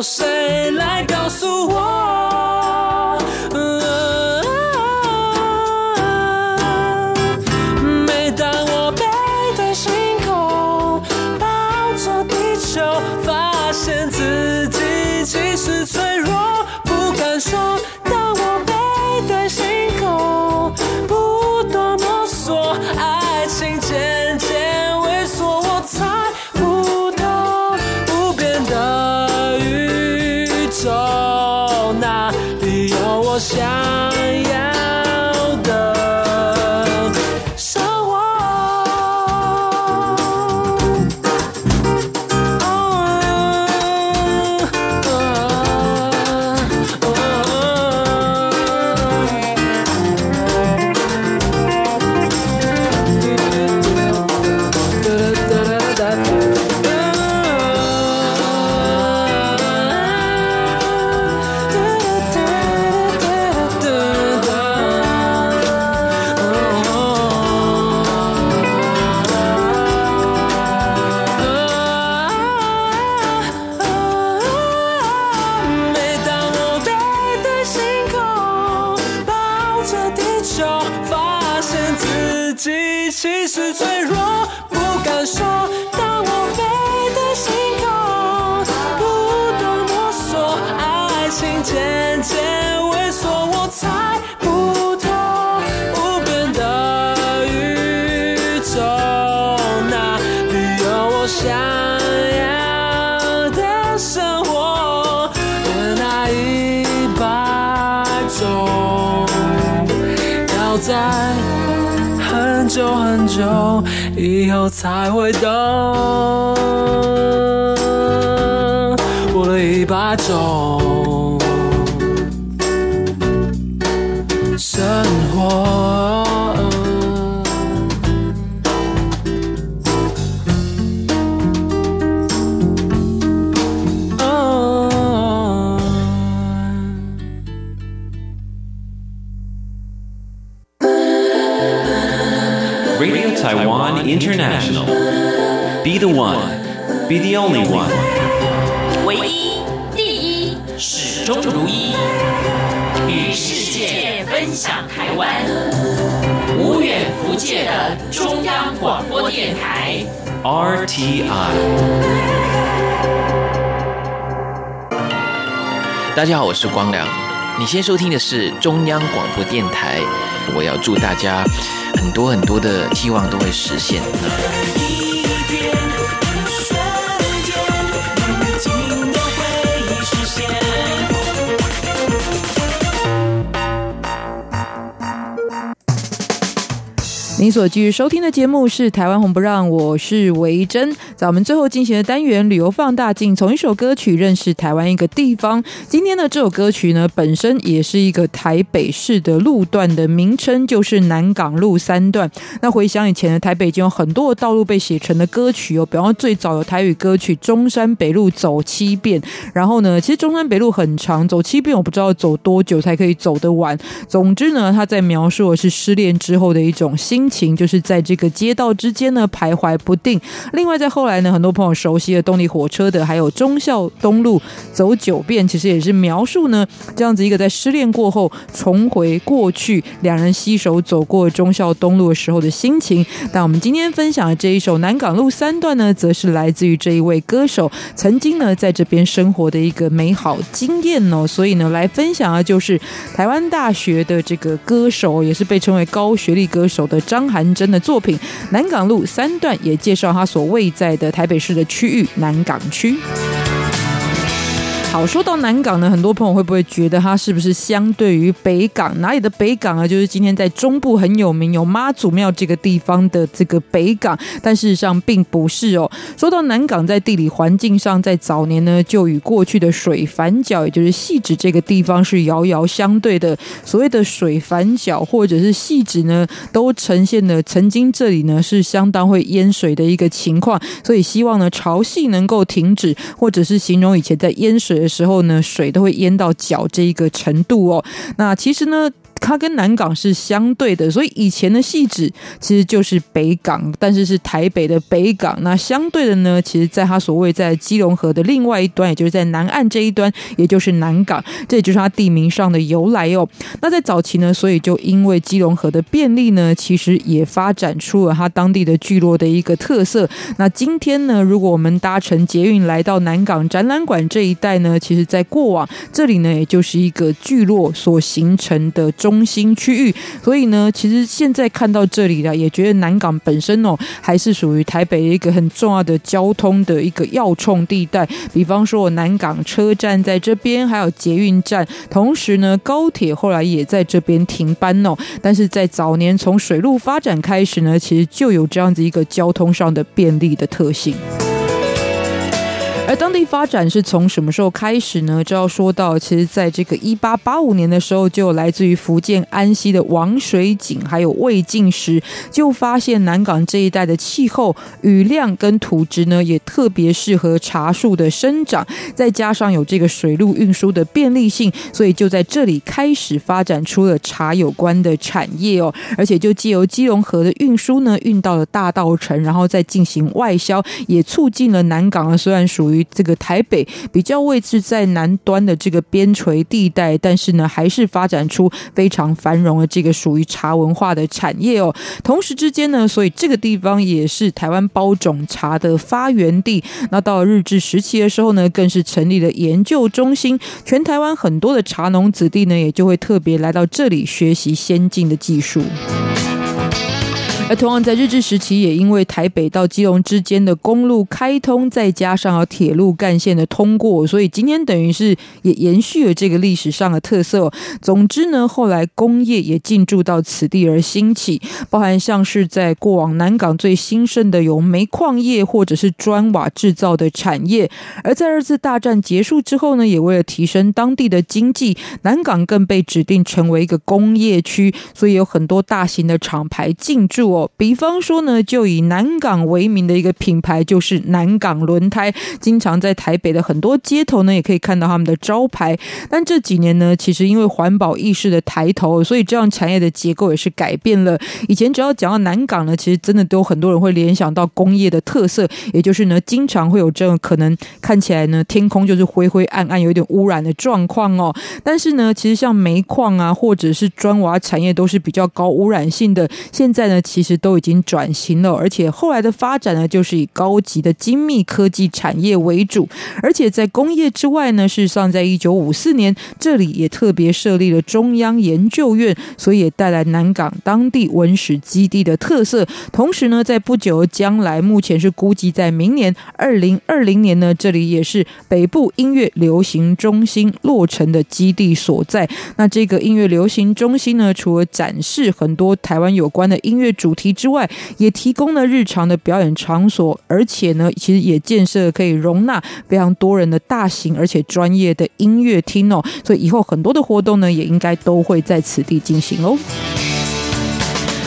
界的中央广播电台。RTI。大家好，我是光良。你先收听的是中央广播电台。我要祝大家很多很多的希望都会实现。您所继续收听的节目是《台湾红不让》，我是维珍。在我们最后进行的单元“旅游放大镜”，从一首歌曲认识台湾一个地方。今天的这首歌曲呢，本身也是一个台北市的路段的名称，就是南港路三段。那回想以前的台北，已经有很多的道路被写成的歌曲哦，比方最早有台语歌曲《中山北路走七遍》，然后呢，其实中山北路很长，走七遍我不知道走多久才可以走得完。总之呢，他在描述的是失恋之后的一种心情就是在这个街道之间呢徘徊不定。另外，在后来呢，很多朋友熟悉的动力火车的，还有忠孝东路走九遍，其实也是描述呢这样子一个在失恋过后重回过去，两人携手走过忠孝东路的时候的心情。但我们今天分享的这一首南港路三段呢，则是来自于这一位歌手曾经呢在这边生活的一个美好经验哦。所以呢，来分享的就是台湾大学的这个歌手，也是被称为高学历歌手的张。张韩真的作品《南港路三段》也介绍他所位在的台北市的区域南港区。好，说到南港呢，很多朋友会不会觉得它是不是相对于北港？哪里的北港啊？就是今天在中部很有名有妈祖庙这个地方的这个北港，但事实上并不是哦。说到南港，在地理环境上，在早年呢，就与过去的水反角，也就是汐止这个地方是遥遥相对的。所谓的水反角或者是汐止呢，都呈现了曾经这里呢是相当会淹水的一个情况，所以希望呢潮汐能够停止，或者是形容以前在淹水的时候呢，水都会淹到脚这一个程度哦。那其实呢。它跟南港是相对的，所以以前的汐止其实就是北港，但是是台北的北港。那相对的呢，其实在它所谓在基隆河的另外一端，也就是在南岸这一端，也就是南港，这也就是它地名上的由来哦。那在早期呢，所以就因为基隆河的便利呢，其实也发展出了它当地的聚落的一个特色。那今天呢，如果我们搭乘捷运来到南港展览馆这一带呢，其实在过往这里呢，也就是一个聚落所形成的中。中心区域，所以呢，其实现在看到这里了，也觉得南港本身哦，还是属于台北一个很重要的交通的一个要冲地带。比方说，南港车站在这边，还有捷运站，同时呢，高铁后来也在这边停班哦。但是在早年从水路发展开始呢，其实就有这样子一个交通上的便利的特性。而当地发展是从什么时候开始呢？就要说到，其实在这个一八八五年的时候，就来自于福建安溪的王水井还有魏晋时，就发现南港这一带的气候、雨量跟土质呢，也特别适合茶树的生长，再加上有这个水路运输的便利性，所以就在这里开始发展出了茶有关的产业哦。而且就借由基隆河的运输呢，运到了大稻城，然后再进行外销，也促进了南港啊，虽然属于这个台北比较位置在南端的这个边陲地带，但是呢，还是发展出非常繁荣的这个属于茶文化的产业哦。同时之间呢，所以这个地方也是台湾包种茶的发源地。那到了日治时期的时候呢，更是成立了研究中心，全台湾很多的茶农子弟呢，也就会特别来到这里学习先进的技术。而同样在日治时期，也因为台北到基隆之间的公路开通，再加上有铁路干线的通过，所以今天等于是也延续了这个历史上的特色。总之呢，后来工业也进驻到此地而兴起，包含像是在过往南港最兴盛的有煤矿业或者是砖瓦制造的产业。而在二次大战结束之后呢，也为了提升当地的经济，南港更被指定成为一个工业区，所以有很多大型的厂牌进驻哦。比方说呢，就以南港为名的一个品牌，就是南港轮胎，经常在台北的很多街头呢，也可以看到他们的招牌。但这几年呢，其实因为环保意识的抬头，所以这样产业的结构也是改变了。以前只要讲到南港呢，其实真的都有很多人会联想到工业的特色，也就是呢，经常会有这种可能看起来呢，天空就是灰灰暗暗，有点污染的状况哦。但是呢，其实像煤矿啊，或者是砖瓦产业，都是比较高污染性的。现在呢，其实都已经转型了，而且后来的发展呢，就是以高级的精密科技产业为主。而且在工业之外呢，事实上，在一九五四年，这里也特别设立了中央研究院，所以也带来南港当地文史基地的特色。同时呢，在不久将来，目前是估计在明年二零二零年呢，这里也是北部音乐流行中心落成的基地所在。那这个音乐流行中心呢，除了展示很多台湾有关的音乐主之外，也提供了日常的表演场所，而且呢，其实也建设可以容纳非常多人的大型而且专业的音乐厅哦。所以以后很多的活动呢，也应该都会在此地进行哦。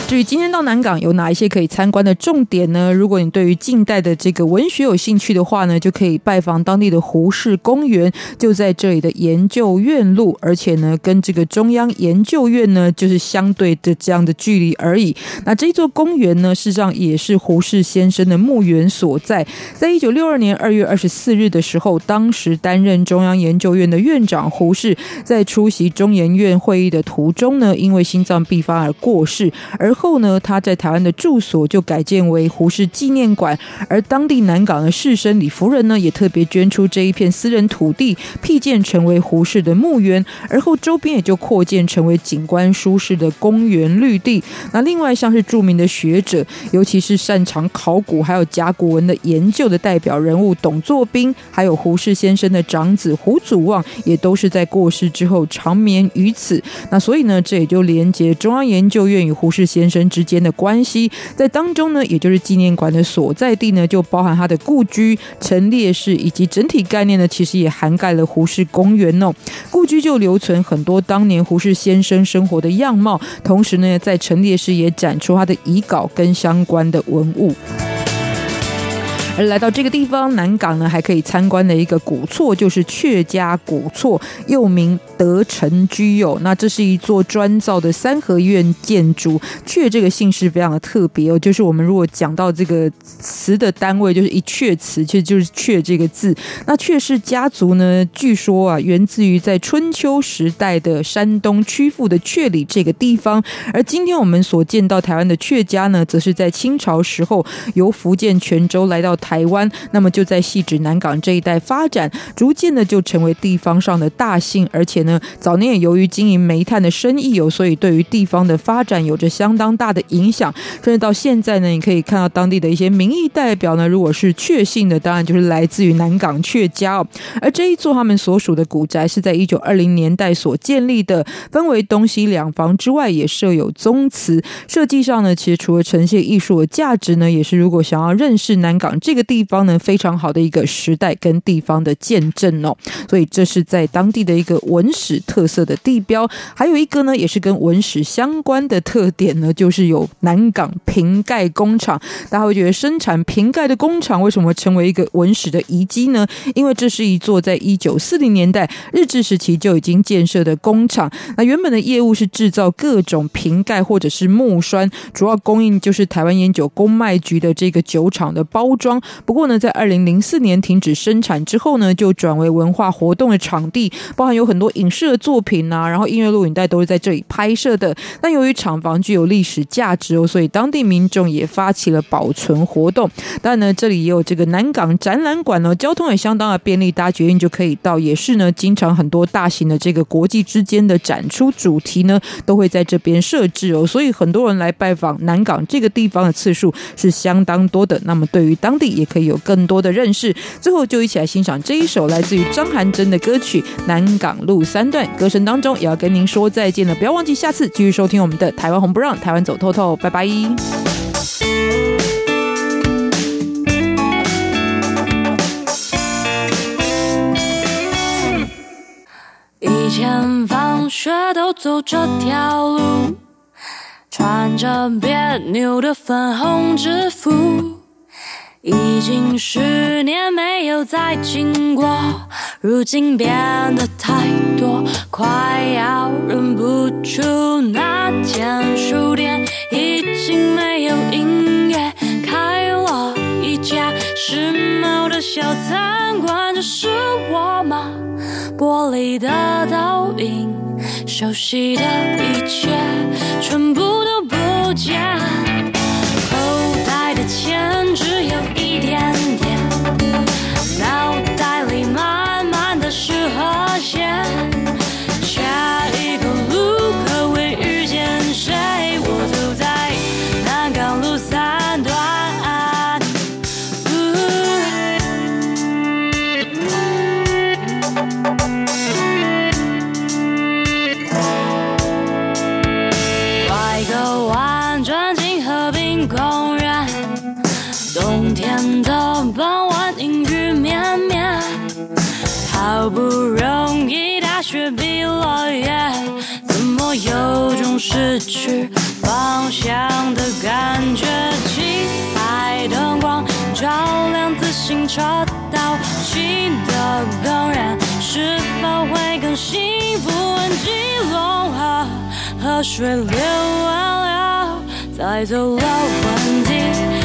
至于今天到南港有哪一些可以参观的重点呢？如果你对于近代的这个文学有兴趣的话呢，就可以拜访当地的胡适公园，就在这里的研究院路，而且呢，跟这个中央研究院呢，就是相对的这样的距离而已。那这座公园呢，事实上也是胡适先生的墓园所在。在一九六二年二月二十四日的时候，当时担任中央研究院的院长胡适，在出席中研院会议的途中呢，因为心脏病发而过世，而后呢，他在台湾的住所就改建为胡适纪念馆，而当地南港的士绅李福仁呢，也特别捐出这一片私人土地，辟建成为胡适的墓园，而后周边也就扩建成为景观舒适的公园绿地。那另外像是著名的学者，尤其是擅长考古还有甲骨文的研究的代表人物董作宾，还有胡适先生的长子胡祖望，也都是在过世之后长眠于此。那所以呢，这也就连接中央研究院与胡适先。先生之间的关系，在当中呢，也就是纪念馆的所在地呢，就包含他的故居、陈列室以及整体概念呢，其实也涵盖了胡适公园哦。故居就留存很多当年胡适先生生活的样貌，同时呢，在陈列室也展出他的遗稿跟相关的文物。而来到这个地方，南港呢，还可以参观的一个古厝，就是阙家古厝，又名德成居友。那这是一座砖造的三合院建筑。阙这个姓氏非常的特别哦，就是我们如果讲到这个词的单位，就是一阙词，其实就是阙这个字。那阙氏家族呢，据说啊，源自于在春秋时代的山东曲阜的阙里这个地方。而今天我们所见到台湾的阙家呢，则是在清朝时候由福建泉州来到台湾，那么就在汐止南港这一带发展，逐渐的就成为地方上的大姓，而且呢，早年也由于经营煤炭的生意有，所以对于地方的发展有着相当大的影响。甚至到现在呢，你可以看到当地的一些民意代表呢，如果是确姓的，当然就是来自于南港确家哦。而这一座他们所属的古宅是在一九二零年代所建立的，分为东西两房之外，也设有宗祠。设计上呢，其实除了呈现艺术的价值呢，也是如果想要认识南港这。这个地方呢，非常好的一个时代跟地方的见证哦，所以这是在当地的一个文史特色的地标。还有一个呢，也是跟文史相关的特点呢，就是有南港瓶盖工厂。大家会觉得生产瓶盖的工厂为什么成为一个文史的遗迹呢？因为这是一座在一九四零年代日治时期就已经建设的工厂。那原本的业务是制造各种瓶盖或者是木栓，主要供应就是台湾烟酒公卖局的这个酒厂的包装。不过呢，在二零零四年停止生产之后呢，就转为文化活动的场地，包含有很多影视的作品啊，然后音乐录影带都是在这里拍摄的。那由于厂房具有历史价值哦，所以当地民众也发起了保存活动。当然呢，这里也有这个南港展览馆哦，交通也相当的便利，搭捷运就可以到。也是呢，经常很多大型的这个国际之间的展出主题呢，都会在这边设置哦，所以很多人来拜访南港这个地方的次数是相当多的。那么对于当地也可以有更多的认识。最后就一起来欣赏这一首来自于张涵真的歌曲《南港路三段》。歌声当中也要跟您说再见了，不要忘记下次继续收听我们的《台湾红不让》，台湾走透透，拜拜。以前放学都走这条路。穿着别扭的粉红制服，已经十年没有再经过，如今变得太多，快要认不出那间书店已经没有音乐，开了一家时髦的小餐馆，这是我吗？玻璃的倒影，熟悉的一切，全部都不见。有种失去方向的感觉？七彩灯光照亮自行车道，新的更远，是否会更幸福？问基隆河，河水流完了，再走了，问题。